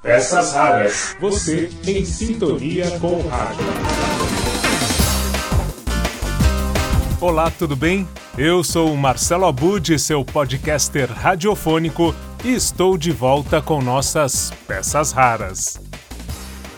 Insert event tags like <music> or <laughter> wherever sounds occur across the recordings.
Peças raras. Você em sintonia com o rádio. Olá, tudo bem? Eu sou o Marcelo Abud, seu podcaster radiofônico, e estou de volta com nossas peças raras.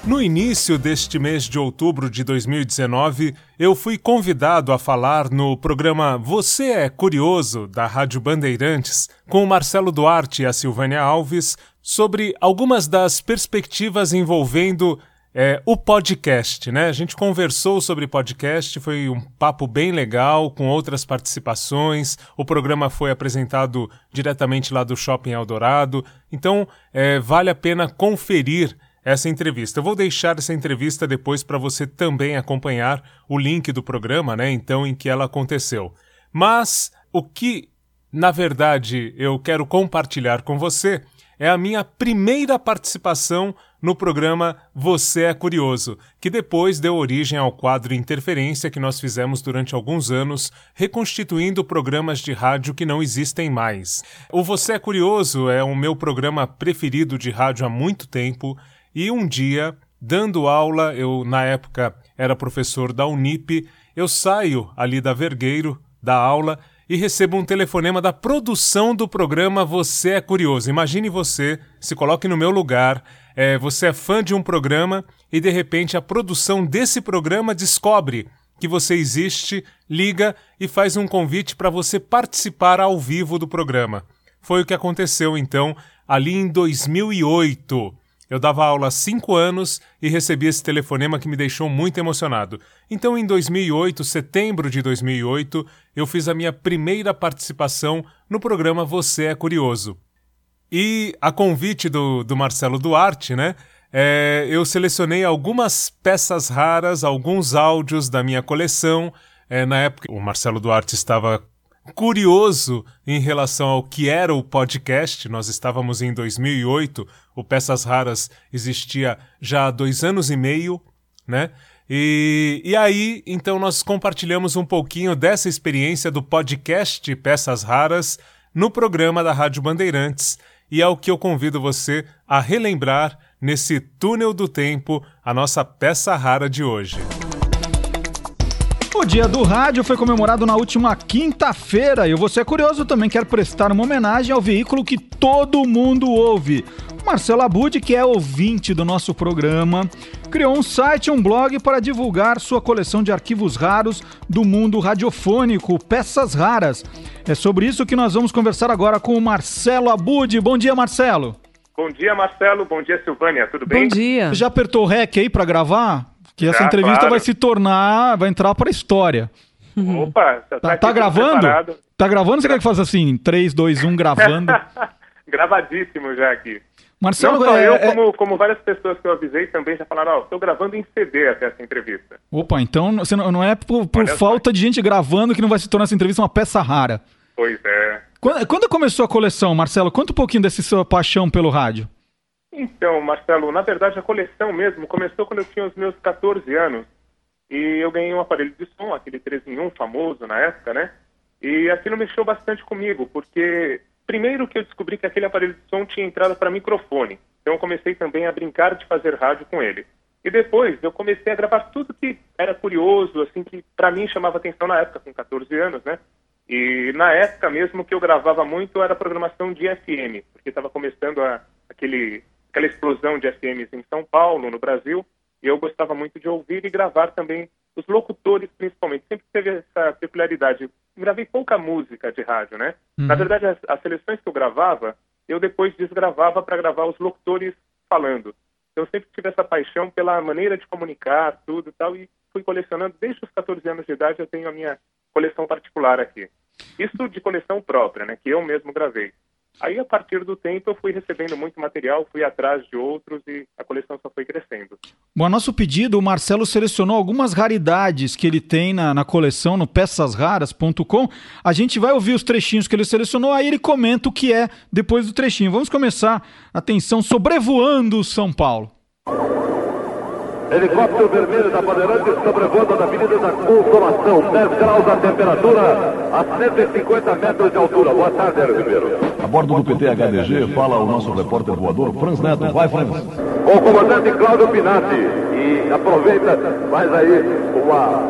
No início deste mês de outubro de 2019, eu fui convidado a falar no programa Você é Curioso, da Rádio Bandeirantes, com o Marcelo Duarte e a Silvânia Alves, sobre algumas das perspectivas envolvendo é, o podcast, né? A gente conversou sobre podcast, foi um papo bem legal, com outras participações. O programa foi apresentado diretamente lá do Shopping Eldorado. Então, é, vale a pena conferir essa entrevista. Eu vou deixar essa entrevista depois para você também acompanhar o link do programa, né? Então, em que ela aconteceu. Mas o que, na verdade, eu quero compartilhar com você é a minha primeira participação no programa Você é Curioso, que depois deu origem ao quadro Interferência que nós fizemos durante alguns anos, reconstituindo programas de rádio que não existem mais. O Você é Curioso é o meu programa preferido de rádio há muito tempo e um dia, dando aula, eu na época era professor da Unip, eu saio ali da Vergueiro da aula e recebo um telefonema da produção do programa Você é Curioso. Imagine você, se coloque no meu lugar, é, você é fã de um programa e de repente a produção desse programa descobre que você existe, liga e faz um convite para você participar ao vivo do programa. Foi o que aconteceu então ali em 2008. Eu dava aula há cinco anos e recebi esse telefonema que me deixou muito emocionado. Então, em 2008, setembro de 2008, eu fiz a minha primeira participação no programa Você é Curioso. E a convite do, do Marcelo Duarte, né? É, eu selecionei algumas peças raras, alguns áudios da minha coleção. É, na época, o Marcelo Duarte estava curioso em relação ao que era o podcast. Nós estávamos em 2008, o Peças Raras existia já há dois anos e meio, né? E, e aí, então, nós compartilhamos um pouquinho dessa experiência do podcast Peças Raras no programa da Rádio Bandeirantes. E é o que eu convido você a relembrar nesse túnel do tempo a nossa peça rara de hoje. O Dia do Rádio foi comemorado na última quinta-feira e você é curioso também quer prestar uma homenagem ao veículo que todo mundo ouve. O Marcelo Abud, que é ouvinte do nosso programa, criou um site e um blog para divulgar sua coleção de arquivos raros do mundo radiofônico, Peças Raras. É sobre isso que nós vamos conversar agora com o Marcelo Abud. Bom dia, Marcelo. Bom dia, Marcelo. Bom dia, Silvânia. Tudo bem? Bom dia. Já apertou o REC aí para gravar? Que essa entrevista claro. vai se tornar, vai entrar para a história. Opa, já Tá, tá tudo gravando? preparado. Tá gravando? Você quer que faça assim? 3, 2, 1, gravando. <laughs> Gravadíssimo já aqui. Marcelo, Não só é- eu, é- como, como várias pessoas que eu avisei também já falaram, ó, estou gravando em CD até essa entrevista. Opa, então você não, não é por, por falta de gente gravando que não vai se tornar essa entrevista uma peça rara. Pois é. Quando, quando começou a coleção, Marcelo? Conta um pouquinho dessa sua paixão pelo rádio. Então, Marcelo, na verdade a coleção mesmo começou quando eu tinha os meus 14 anos. E eu ganhei um aparelho de som, aquele 3 em 1 famoso na época, né? E aquilo mexeu bastante comigo, porque primeiro que eu descobri que aquele aparelho de som tinha entrada para microfone. Então eu comecei também a brincar de fazer rádio com ele. E depois eu comecei a gravar tudo que era curioso, assim, que para mim chamava atenção na época, com 14 anos, né? E na época mesmo que eu gravava muito era programação de FM, porque estava começando a, aquele, aquela explosão de FMs em São Paulo, no Brasil, e eu gostava muito de ouvir e gravar também os locutores, principalmente. Sempre teve essa peculiaridade. Gravei pouca música de rádio, né? Na verdade, as, as seleções que eu gravava, eu depois desgravava para gravar os locutores falando. Então, eu sempre tive essa paixão pela maneira de comunicar, tudo e tal, e fui colecionando. Desde os 14 anos de idade, eu tenho a minha coleção particular aqui. Isso de coleção própria, né? Que eu mesmo gravei. Aí, a partir do tempo, eu fui recebendo muito material, fui atrás de outros e a coleção só foi crescendo. Bom, a nosso pedido, o Marcelo selecionou algumas raridades que ele tem na, na coleção no peçasraras.com. A gente vai ouvir os trechinhos que ele selecionou, aí ele comenta o que é depois do trechinho. Vamos começar, atenção, sobrevoando São Paulo. Helicóptero vermelho da Bandeirantes sobrevoando a Avenida da Consolação. 10 graus a temperatura, a 150 metros de altura. Boa tarde, Hélio Ribeiro. A bordo do PT HDG fala o nosso repórter voador Franz Neto. Vai, Franz. Com o comandante Cláudio Pinati. E aproveita, faz aí uma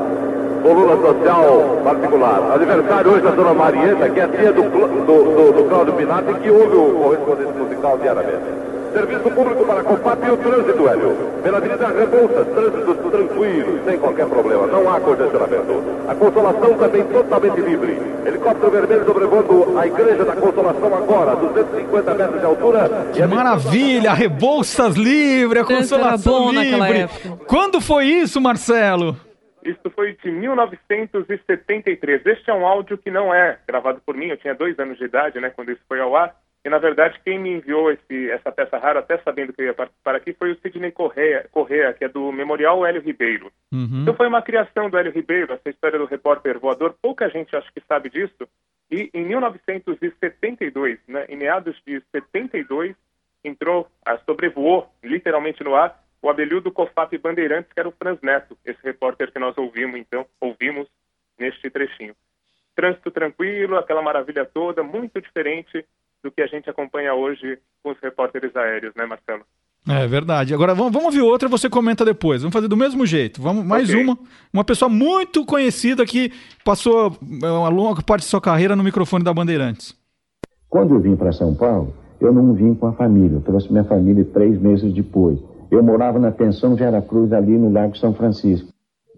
coluna social particular. Aniversário hoje da dona Marieta, que é tia do, do, do, do Cláudio Pinati, que ouve o correspondente musical diariamente. Serviço público para Compap e o trânsito, Hélio. Pela Avenida Rebouças, trânsito tranquilo, sem qualquer problema, não há congestionamento. A Consolação também totalmente livre. Helicóptero vermelho sobrevoando a Igreja da Consolação agora, 250 metros de altura. Que maravilha! Rebouças livre, a Consolação livre. Quando foi isso, Marcelo? Isso foi de 1973. Este é um áudio que não é gravado por mim, eu tinha dois anos de idade, né, quando isso foi ao ar. E, na verdade, quem me enviou esse, essa peça rara, até sabendo que eu ia participar aqui, foi o Sidney Correa, Correa que é do Memorial Hélio Ribeiro. Uhum. Então, foi uma criação do Hélio Ribeiro, essa história do repórter voador. Pouca gente acho que sabe disso. E, em 1972, né, em meados de 72, entrou, sobrevoou, literalmente no ar, o Abelhudo Cofap Bandeirantes, que era o Franz Neto, esse repórter que nós ouvimos, então, ouvimos neste trechinho. Trânsito tranquilo, aquela maravilha toda, muito diferente do que a gente acompanha hoje com os repórteres aéreos, né, Marcelo? É verdade. Agora vamos, vamos ouvir outra, você comenta depois. Vamos fazer do mesmo jeito. Vamos mais okay. uma, uma pessoa muito conhecida que passou é, uma longa parte de sua carreira no microfone da Bandeirantes. Quando eu vim para São Paulo, eu não vim com a família. Eu trouxe minha família três meses depois. Eu morava na pensão Vera Cruz, ali no Lago São Francisco.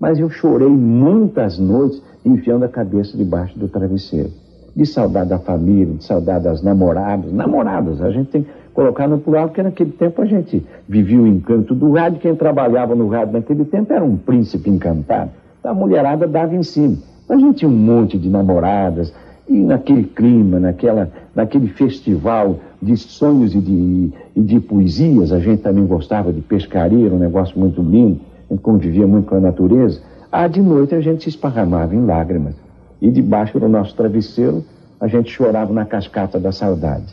Mas eu chorei muitas noites enfiando a cabeça debaixo do travesseiro. De saudade da família, de saudade das namoradas. Namoradas, a gente tem que colocar no plural, porque naquele tempo a gente vivia o encanto do rádio. Quem trabalhava no rádio naquele tempo era um príncipe encantado. A mulherada dava em cima. A gente tinha um monte de namoradas, e naquele clima, naquela, naquele festival de sonhos e de, e de poesias, a gente também gostava de pescaria, era um negócio muito lindo, a gente convivia muito com a natureza. Ah, de noite a gente se esparramava em lágrimas. E debaixo do nosso travesseiro a gente chorava na cascata da saudade.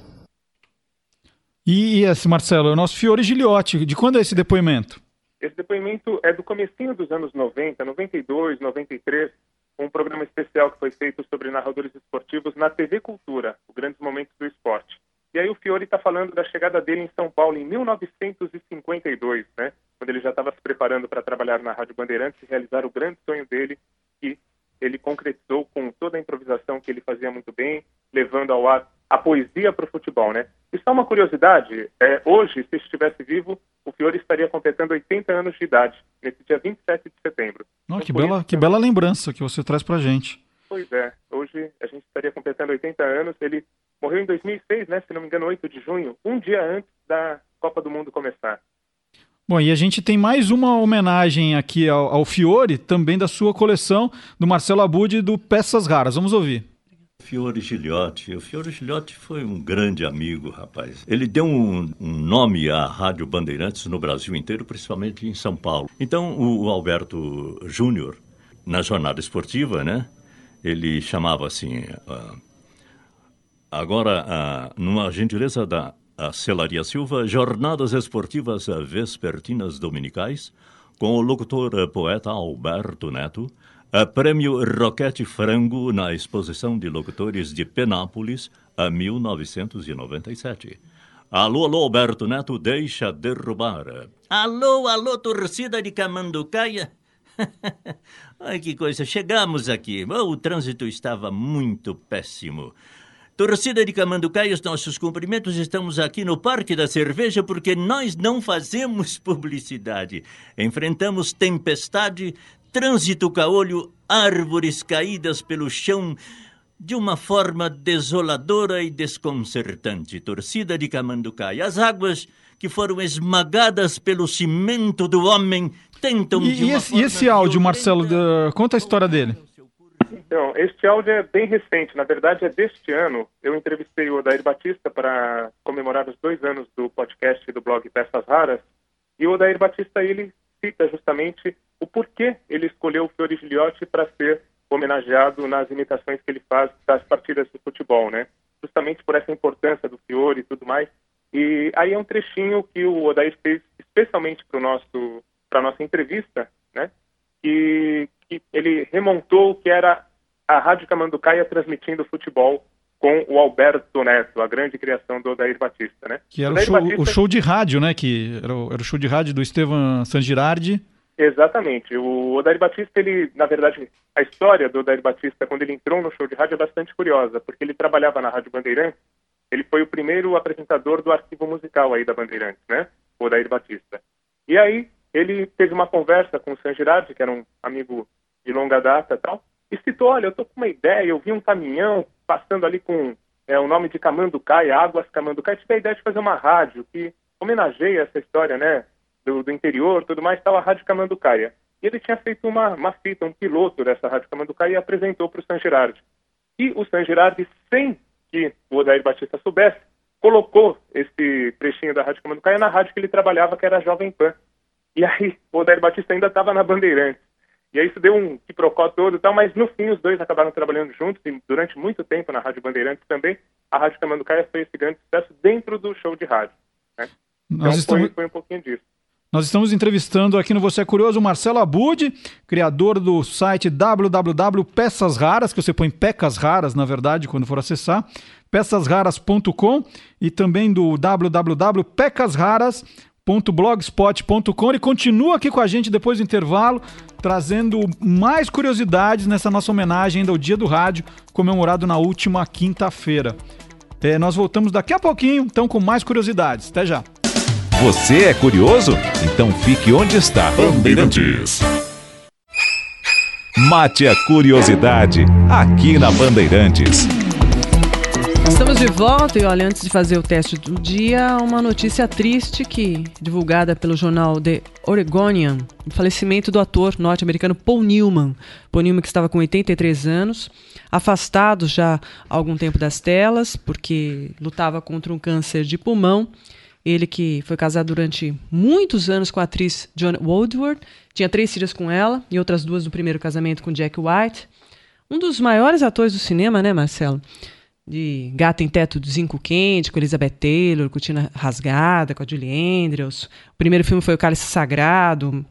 E esse, Marcelo, é o nosso Fiore Giliotti. De quando é esse depoimento? Esse depoimento é do comecinho dos anos 90, 92, 93 um programa especial que foi feito sobre narradores esportivos na TV Cultura, o Grandes Momentos do Esporte. E aí o Fiore está falando da chegada dele em São Paulo em 1952, né? Quando ele já estava se preparando para trabalhar na Rádio Bandeirantes e realizar o grande sonho dele, ele concretizou com toda a improvisação que ele fazia muito bem, levando ao ar a poesia para o futebol, né? E só uma curiosidade, é, hoje, se estivesse vivo, o Fiore estaria completando 80 anos de idade, nesse dia 27 de setembro. Então, que, bela, que bela lembrança que você traz para gente. Pois é, hoje a gente estaria completando 80 anos, ele morreu em 2006, né, se não me engano, 8 de junho, um dia antes da Copa do Mundo começar. Bom, e a gente tem mais uma homenagem aqui ao, ao Fiore, também da sua coleção, do Marcelo Abud, do Peças Raras. Vamos ouvir. Fiore Gilhote. O Fiore Gilhote foi um grande amigo, rapaz. Ele deu um, um, nome à Rádio Bandeirantes no Brasil inteiro, principalmente em São Paulo. Então, o, o Alberto Júnior, na jornada esportiva, né? Ele chamava assim. Uh, agora, uh, numa gentileza da Celaria Silva, Jornadas Esportivas Vespertinas Dominicais, com o locutor uh, poeta Alberto Neto a Prêmio Roquete Frango na exposição de locutores de Penápolis, a 1997. Alô, alô, Alberto Neto, deixa derrubar. Alô, alô, torcida de Camanducaia. <laughs> Ai, que coisa, chegamos aqui. O trânsito estava muito péssimo. Torcida de Camanducaia, os nossos cumprimentos. Estamos aqui no Parque da Cerveja porque nós não fazemos <laughs> publicidade. Enfrentamos tempestade, trânsito caolho, árvores caídas pelo chão, de uma forma desoladora e desconcertante. Torcida de Camanducaia. As águas que foram esmagadas pelo cimento do homem tentam e, de uma e esse, e esse áudio, Marcelo, de, conta a história dele. Então, este áudio é bem recente, na verdade é deste ano. Eu entrevistei o Odair Batista para comemorar os dois anos do podcast do blog Peças Raras, e o Odair Batista, ele cita justamente o porquê ele escolheu o Fiore Giliotti para ser homenageado nas imitações que ele faz das partidas de futebol, né? Justamente por essa importância do Fiore e tudo mais. E aí é um trechinho que o Odair fez especialmente para nosso para nossa entrevista, né? Que, que ele remontou o que era a Rádio Camanducaia transmitindo futebol com o Alberto Neto, a grande criação do Odair Batista, né? Que era o show, Batista... o show, de rádio, né? Que era o, era o show de rádio do Estevam Sangirardi. Exatamente. O Odair Batista, ele, na verdade, a história do Odair Batista, quando ele entrou no show de rádio, é bastante curiosa, porque ele trabalhava na Rádio Bandeirantes, ele foi o primeiro apresentador do arquivo musical aí da Bandeirantes, né? O Odair Batista. E aí, ele teve uma conversa com o Sangirardi, que era um amigo de longa data e tal, e citou, olha, eu tô com uma ideia, eu vi um caminhão passando ali com é, o nome de Camanducaia, Águas Camanducaia, tive a ideia de fazer uma rádio que homenageia essa história, né, do, do interior, tudo mais, tal, a Rádio Camanducaia. E ele tinha feito uma, uma fita, um piloto dessa Rádio Camanducaia e apresentou para o San Girardi. E o San Girardi, sem que o Odair Batista soubesse, colocou esse trechinho da Rádio Camanducaia na rádio que ele trabalhava, que era a Jovem Pan. E aí o Odair Batista ainda estava na Bandeirantes. E aí isso deu um quiprocó todo e tal, mas no fim os dois acabaram trabalhando juntos e durante muito tempo na Rádio Bandeirantes também. A Rádio Camanducaia foi esse grande sucesso dentro do show de rádio. Né? Então estamos... foi, foi um pouquinho disso. Nós estamos entrevistando aqui no Você é Curioso o Marcelo Abud, criador do site www Peças Raras, que você põe pecas raras, na verdade, quando for acessar, peçasraras.com e também do www.pecasraras.com blogspot.com. Ele continua aqui com a gente depois do intervalo, trazendo mais curiosidades nessa nossa homenagem ainda ao Dia do Rádio, comemorado na última quinta-feira. É, nós voltamos daqui a pouquinho, então, com mais curiosidades. Até já. Você é curioso? Então fique onde está. Bandeirantes. Mate a curiosidade aqui na Bandeirantes. Estamos de volta e olha, antes de fazer o teste do dia, uma notícia triste que divulgada pelo jornal The Oregonian, o falecimento do ator norte-americano Paul Newman. Paul Newman que estava com 83 anos, afastado já há algum tempo das telas, porque lutava contra um câncer de pulmão. Ele que foi casado durante muitos anos com a atriz Joan Woodward, tinha três filhas com ela e outras duas do primeiro casamento com Jack White. Um dos maiores atores do cinema, né, Marcelo? De Gato em Teto do Zinco Quente, com Elizabeth Taylor, Cortina Rasgada, com a Julie Andrews. O primeiro filme foi O Cálice Sagrado.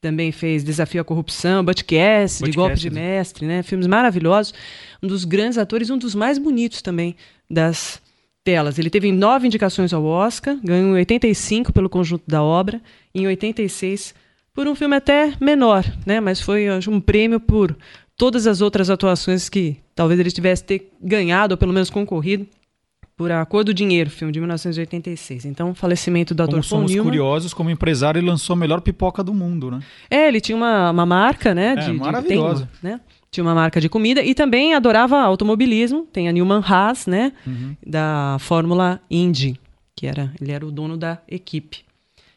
Também fez Desafio à Corrupção, Cassidy, de Golpe de Mestre, né? Filmes maravilhosos. Um dos grandes atores, um dos mais bonitos também das telas. Ele teve nove indicações ao Oscar, ganhou em 85 pelo conjunto da obra, e em 86 por um filme até menor, né? Mas foi um prêmio por todas as outras atuações que talvez ele tivesse ter ganhado, ou pelo menos concorrido, por A Cor do Dinheiro, filme de 1986. Então, falecimento do ator Como somos Newman. curiosos, como empresário, ele lançou a melhor pipoca do mundo, né? É, ele tinha uma, uma marca, né? É, de, maravilhosa. De, né? Tinha uma marca de comida e também adorava automobilismo. Tem a Newman Haas, né? Uhum. Da Fórmula Indy, que era, ele era o dono da equipe.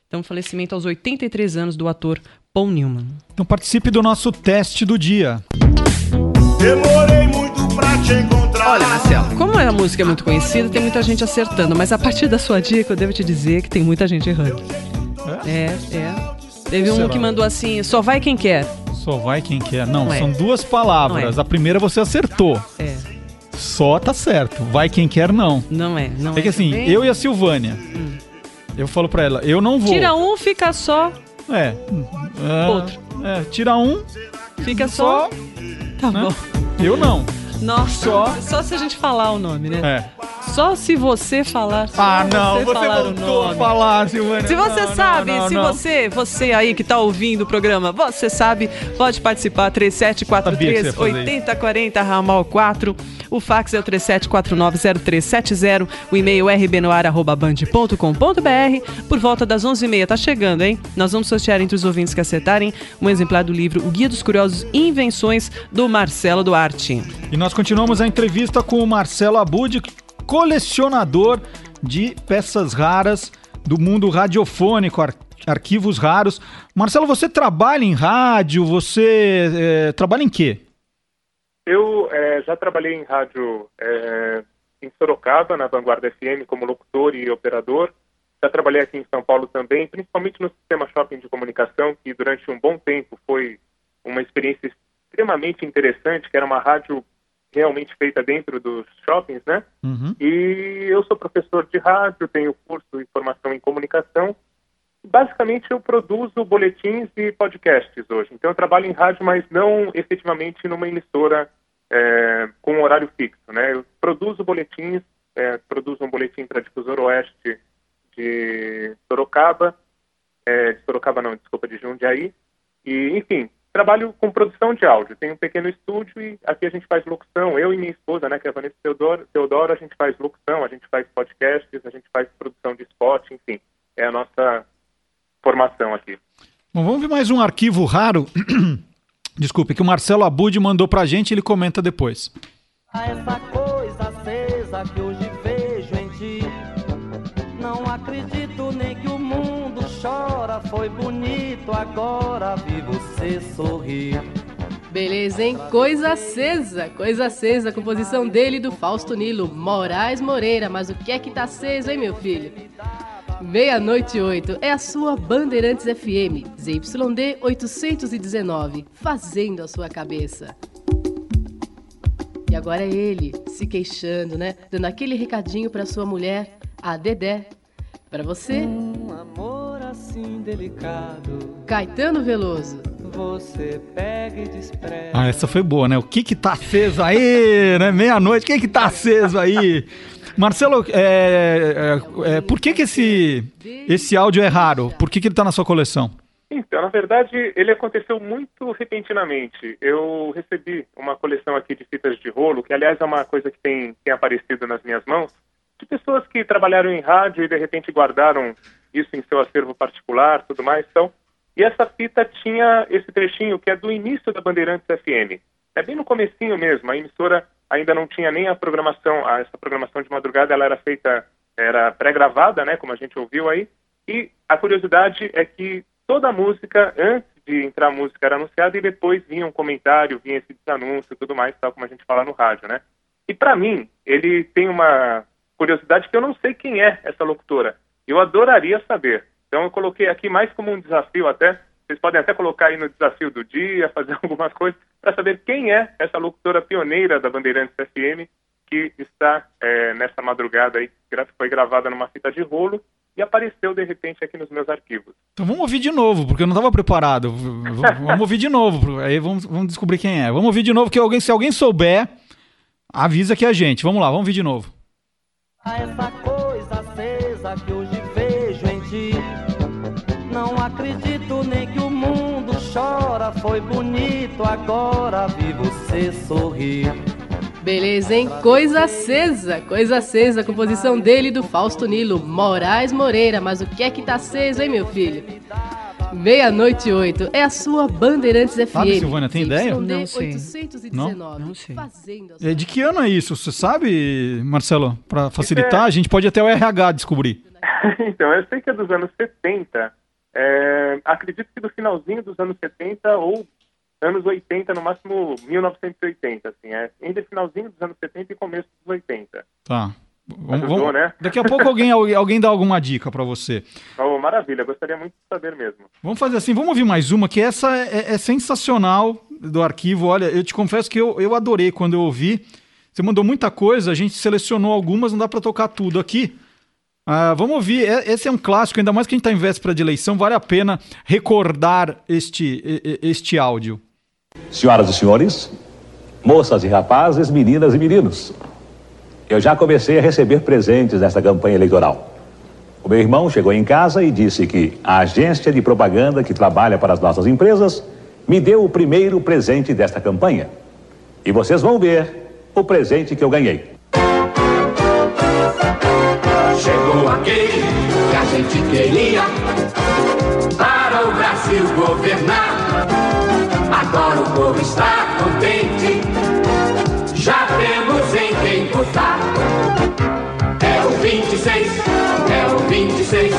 Então, falecimento aos 83 anos do ator Paul Newman. Então participe do nosso teste do dia. Demorei muito pra te encontrar. Olha, Marcelo, como a música é muito conhecida, tem muita gente acertando, mas a partir da sua dica, eu devo te dizer que tem muita gente errando. É, é. Teve um que mandou assim: só vai quem quer. Só vai quem quer. Não, Não é. são duas palavras. É. A primeira você acertou. É. Só tá certo. Vai quem quer, não. Não é, não é. É que assim, eu e a Silvânia. Hum. Eu falo pra ela, eu não vou. Tira um, fica só. É. é Outro. É, tira um. Fica só. só tá né? bom. Eu não. Nossa, só, só se a gente falar o nome, né? É. Só se você falar. Ah, não, você, você voltou a falar, Silvana. Se você não, sabe, não, não, se você, você aí que tá ouvindo o programa, você sabe, pode participar 3743 8040 ramal 4. O fax é o 37490370, o e-mail rbnoar@band.com.br. Por volta das 11h30 tá chegando, hein? Nós vamos sortear entre os ouvintes que acertarem um exemplar do livro O Guia dos Curiosos Invenções do Marcelo Duarte. E nós continuamos a entrevista com o Marcelo Abud, colecionador de peças raras do mundo radiofônico, ar arquivos raros. Marcelo, você trabalha em rádio? Você é, trabalha em quê? Eu é, já trabalhei em rádio é, em Sorocaba, na Vanguarda FM, como locutor e operador. Já trabalhei aqui em São Paulo também, principalmente no sistema shopping de comunicação, que durante um bom tempo foi uma experiência extremamente interessante, que era uma rádio realmente feita dentro dos shoppings, né? Uhum. E eu sou professor de rádio, tenho curso de formação em comunicação basicamente eu produzo boletins e podcasts hoje. Então eu trabalho em rádio, mas não efetivamente numa emissora é, com horário fixo, né? Eu produzo boletins, é, produzo um boletim para Difusor Oeste de Sorocaba, é, de Sorocaba não, desculpa, de Jundiaí, e enfim, trabalho com produção de áudio. Tenho um pequeno estúdio e aqui a gente faz locução. Eu e minha esposa, né, que é a Vanessa Teodoro, Teodoro, a gente faz locução, a gente faz podcasts, a gente faz produção de spot, enfim. É a nossa formação aqui. Bom, vamos ver mais um arquivo raro. <clears throat> Desculpe, que o Marcelo Abud mandou pra gente ele comenta depois. A essa coisa acesa que hoje vejo em ti. Não acredito nem que o mundo chora. Foi bonito, agora vi você sorrir. Beleza, hein? Coisa acesa, coisa acesa, composição dele do Fausto Nilo, Moraes Moreira. Mas o que é que tá aceso, hein, meu filho? Meia-noite 8 é a sua Bandeirantes FM, ZYD 819, fazendo a sua cabeça. E agora é ele, se queixando, né? Dando aquele recadinho para sua mulher, a Dedé. Para você, Um amor assim delicado. Caetano Veloso. Você pega e despreza. Ah, essa foi boa, né? O que que tá aceso aí, né? Meia-noite, o que que tá aceso aí? Marcelo, é, é, é, por que que esse, esse áudio é raro? Por que que ele tá na sua coleção? Então, na verdade, ele aconteceu muito repentinamente. Eu recebi uma coleção aqui de fitas de rolo, que aliás é uma coisa que tem, tem aparecido nas minhas mãos, de pessoas que trabalharam em rádio e de repente guardaram isso em seu acervo particular, tudo mais. Então, e essa fita tinha esse trechinho que é do início da Bandeirantes FM. É bem no comecinho mesmo. A emissora ainda não tinha nem a programação, a, essa programação de madrugada, ela era feita, era pré-gravada, né, como a gente ouviu aí. E a curiosidade é que toda a música, antes de entrar a música, era anunciada e depois vinha um comentário, vinha esse anúncio e tudo mais, tal como a gente fala no rádio, né? E para mim, ele tem uma curiosidade que eu não sei quem é essa locutora. Eu adoraria saber. Então eu coloquei aqui mais como um desafio até. Vocês podem até colocar aí no desafio do dia, <laughs> fazer algumas coisas, para saber quem é essa locutora pioneira da Bandeirantes FM que está é, nessa madrugada aí, que foi gravada numa fita de rolo e apareceu de repente aqui nos meus arquivos. Então vamos ouvir de novo, porque eu não estava preparado. <laughs> Vamos ouvir de novo, aí vamos, vamos descobrir quem é. Vamos ouvir de novo, que alguém, se alguém souber, avisa aqui a gente. Vamos lá, vamos ouvir de novo. A essa coisa acesa que hoje Foi bonito, agora vi você sorrir. Beleza, hein? Coisa acesa, coisa acesa, composição dele e do Fausto Nilo, Moraes Moreira. Mas o que é que tá aceso, hein, meu filho? Meia-noite 8 é a sua Bandeirantes FM. Sabe, Silvânia, tem ideia? Não sei. 819, Não? Não sei. A É, De que ano é isso? Você sabe, Marcelo? Para facilitar, a gente pode até o RH descobrir. <laughs> então, eu sei que é dos anos 70. É, acredito que do finalzinho dos anos 70 ou anos 80, no máximo 1980, assim. É, ainda finalzinho dos anos 70 e começo dos 80. Tá. Vamos- Ajudou, vamos- né? Daqui a pouco alguém, alguém dá alguma dica para você. Oh, maravilha, gostaria muito de saber mesmo. Vamos fazer assim, vamos ouvir mais uma, que essa é, é sensacional do arquivo. Olha, eu te confesso que eu, eu adorei quando eu ouvi. Você mandou muita coisa, a gente selecionou algumas, não dá para tocar tudo aqui. Ah, vamos ouvir, É- esse é um clássico, ainda mais que a gente está em véspera de eleição, vale a pena recordar este, este áudio. Senhoras e senhores, moças e rapazes, meninas e meninos, eu já comecei a receber presentes nesta campanha eleitoral. O meu irmão chegou em casa e disse que a agência de propaganda que trabalha para as nossas empresas me deu o primeiro presente desta campanha. E vocês vão ver o presente que eu ganhei. Chegou aquele que a gente queria para o Brasil governar. Agora o povo está contente, já temos em quem votar. É o 26, é o 26,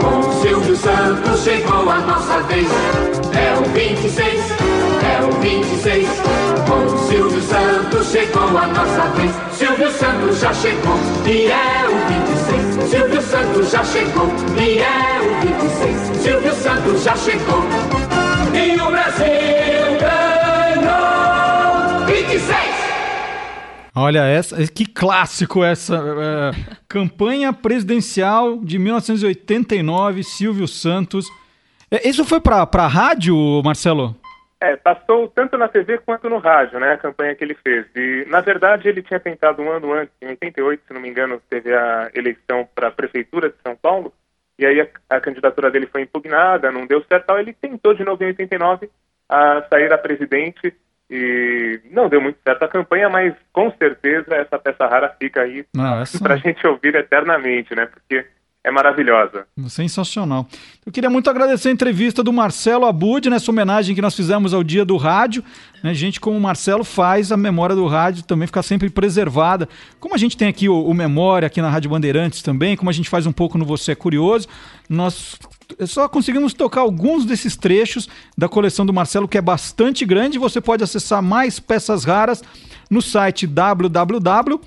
com o Silvio Santos chegou a nossa Chegou a nossa vez. Silvio Santos já chegou e é o 26. Silvio Santos já chegou e é o 26. Silvio Santos já chegou e o Brasil ganhou 26. Olha, essa, que clássico essa. É, campanha presidencial de 1989, Silvio Santos. Isso foi para a rádio, Marcelo? É, passou tanto na TV quanto no rádio, né, a campanha que ele fez. E, na verdade, ele tinha tentado um ano antes, em 88, se não me engano, teve a eleição para a Prefeitura de São Paulo, e aí a, a, candidatura dele foi impugnada, não deu certo, tal. ele tentou de novo em 89 a sair a presidente e não deu muito certo a campanha, mas com certeza essa peça rara fica aí para a gente ouvir eternamente, né, porque é maravilhosa. Sensacional. Eu queria muito agradecer a entrevista do Marcelo Abud, nessa homenagem que nós fizemos ao Dia do Rádio. Né? Gente como o Marcelo faz a memória do rádio também ficar sempre preservada. Como a gente tem aqui o, o Memória, aqui na Rádio Bandeirantes também, como a gente faz um pouco no Você é Curioso, nós só conseguimos tocar alguns desses trechos da coleção do Marcelo, que é bastante grande. Você pode acessar mais peças raras no site www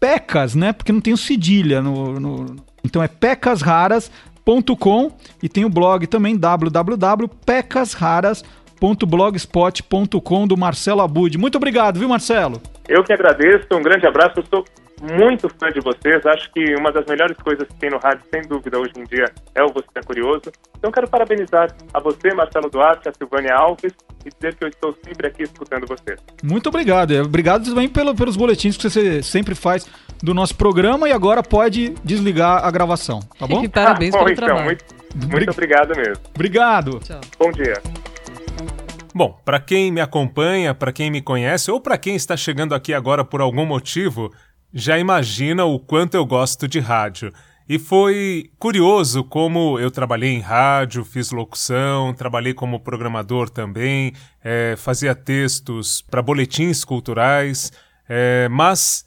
pecas, né? Porque não tem o cedilha no, no então é pecasraras.com e tem o blog também www.pecasraras.blogspot.com do Marcelo Abud. Muito obrigado, viu, Marcelo? Eu que agradeço, um grande abraço. Eu estou muito fã de vocês. Acho que uma das melhores coisas que tem no rádio, sem dúvida, hoje em dia é o Você é Curioso. Então quero parabenizar a você, Marcelo Duarte, a Silvânia Alves e dizer que eu estou sempre aqui escutando você. Muito obrigado. Obrigado também pelo, pelos boletins que você sempre faz do nosso programa e agora pode desligar a gravação, tá bom? E parabéns ah, bom, pelo então, trabalho. Muito, muito obrigado mesmo. Obrigado. Tchau. Bom dia. Bom, para quem me acompanha, para quem me conhece ou para quem está chegando aqui agora por algum motivo, já imagina o quanto eu gosto de rádio. E foi curioso como eu trabalhei em rádio, fiz locução, trabalhei como programador também, é, fazia textos para boletins culturais, é, mas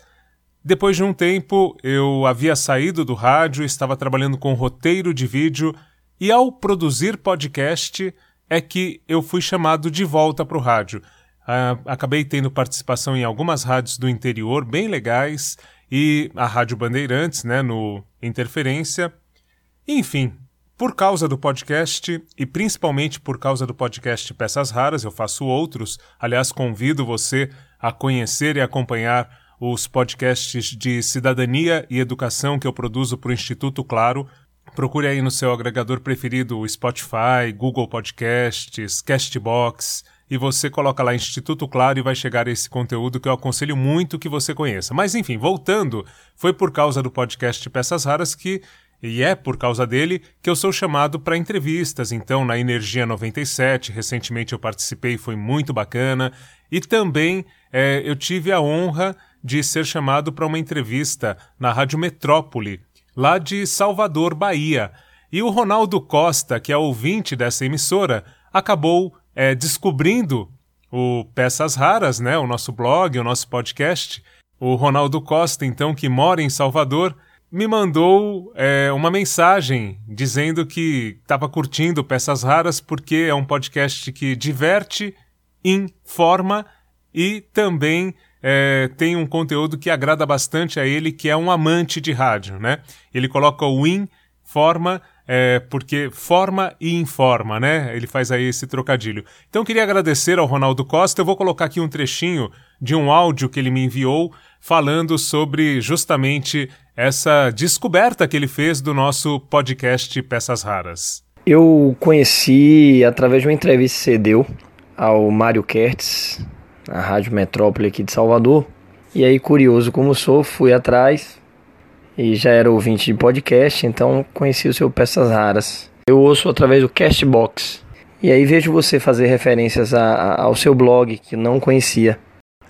depois de um tempo eu havia saído do rádio, estava trabalhando com roteiro de vídeo e ao produzir podcast é que eu fui chamado de volta para o rádio. Uh, acabei tendo participação em algumas rádios do interior bem legais e a Rádio Bandeirantes, né, no Interferência. Enfim, por causa do podcast e principalmente por causa do podcast Peças Raras, eu faço outros. Aliás, convido você a conhecer e acompanhar os podcasts de cidadania e educação que eu produzo para o Instituto Claro. Procure aí no seu agregador preferido Spotify, Google Podcasts, Castbox e você coloca lá Instituto Claro e vai chegar esse conteúdo que eu aconselho muito que você conheça. Mas enfim, voltando, foi por causa do podcast Peças Raras que e é por causa dele que eu sou chamado para entrevistas. Então, na Energia 97, recentemente eu participei, foi muito bacana. E também é, eu tive a honra de ser chamado para uma entrevista na Rádio Metrópole, lá de Salvador, Bahia. E o Ronaldo Costa, que é ouvinte dessa emissora, acabou é, descobrindo o Peças Raras, né, o nosso blog, o nosso podcast. O Ronaldo Costa, então, que mora em Salvador, me mandou é, uma mensagem dizendo que estava curtindo Peças Raras porque é um podcast que diverte, informa e também é, tem um conteúdo que agrada bastante a ele, que é um amante de rádio, né? Ele coloca o in, forma, é, porque forma e informa, né? Ele faz aí esse trocadilho. Então queria agradecer ao Ronaldo Costa. Eu vou colocar aqui um trechinho de um áudio que ele me enviou falando sobre justamente essa descoberta que ele fez do nosso podcast Peças Raras. Eu conheci através de uma entrevista que você deu ao Mário Kertz, na Rádio Metrópole aqui de Salvador. E aí, curioso como sou, fui atrás, e já era ouvinte de podcast, então conheci o seu Peças Raras. Eu ouço através do Castbox. E aí vejo você fazer referências a, a, ao seu blog, que não conhecia.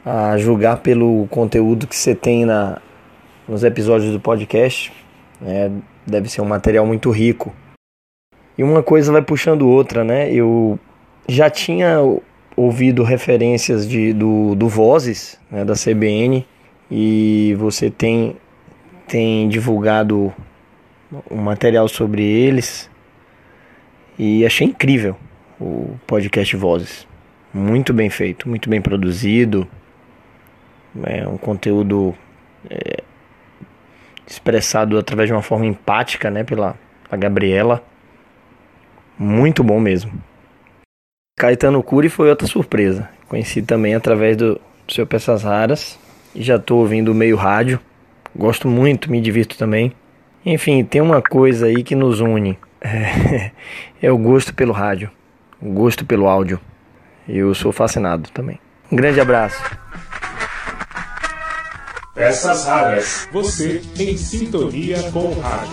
A julgar pelo conteúdo que você tem na, nos episódios do podcast. Né? Deve ser um material muito rico. E uma coisa vai puxando outra, né? Eu já tinha ouvido referências de, do, do Vozes, né, da CBN, e você tem tem divulgado um material sobre eles e achei incrível o podcast Vozes. Muito bem feito, muito bem produzido. É um conteúdo é, expressado através de uma forma empática, né, pela Gabriela. Muito bom mesmo. Caetano Cury foi outra surpresa. Conheci também através do, do seu Peças Raras e já estou ouvindo meio rádio. Gosto muito, me divirto também. Enfim, tem uma coisa aí que nos une. É, <laughs> é o gosto pelo rádio, o gosto pelo áudio. Eu sou fascinado também. Um grande abraço. Peças raras. Você em sintonia com o rádio.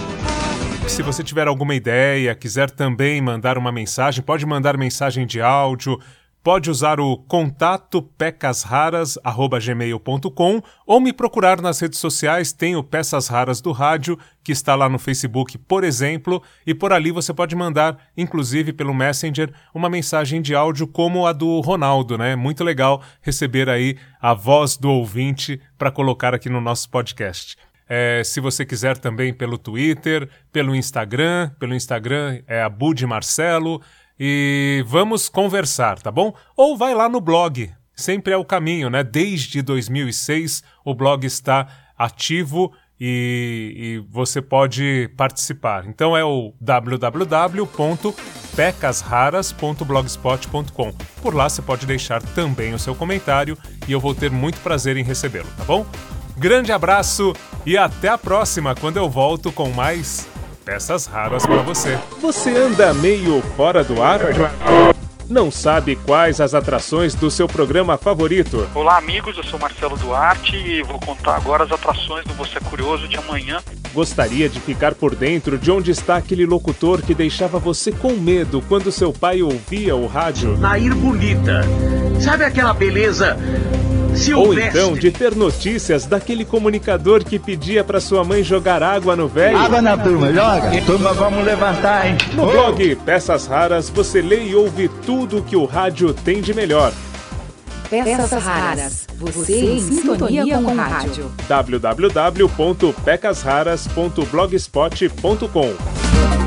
Se você tiver alguma ideia, quiser também mandar uma mensagem, pode mandar mensagem de áudio, pode usar o contato pecasraras@gmail.com ou me procurar nas redes sociais, tem o Peças Raras do Rádio, que está lá no Facebook, por exemplo, e por ali você pode mandar, inclusive pelo Messenger, uma mensagem de áudio como a do Ronaldo, né? Muito legal receber aí a voz do ouvinte para colocar aqui no nosso podcast. É, se você quiser também pelo Twitter, pelo Instagram, pelo Instagram é a Bud Marcelo, e vamos conversar, tá bom? Ou vai lá no blog, sempre é o caminho, né? Desde 2006 o blog está ativo e, e você pode participar. Então é o www.pecasraras.blogspot.com. Por lá você pode deixar também o seu comentário e eu vou ter muito prazer em recebê-lo, tá bom? Grande abraço e até a próxima, quando eu volto com mais peças raras para você. Você anda meio fora do ar? Não sabe quais as atrações do seu programa favorito? Olá, amigos. Eu sou Marcelo Duarte e vou contar agora as atrações do Você Curioso de amanhã. Gostaria de ficar por dentro de onde está aquele locutor que deixava você com medo quando seu pai ouvia o rádio? Nair Bonita. Sabe aquela beleza ou então de ter notícias daquele comunicador que pedia para sua mãe jogar água no velho. Água na turma, joga. Turma, vamos levantar, hein? No blog Peças Raras você lê e ouve tudo o que o rádio tem de melhor. Peças Raras. Você em sintonia com o rádio. www.pecasraras.blogspot.com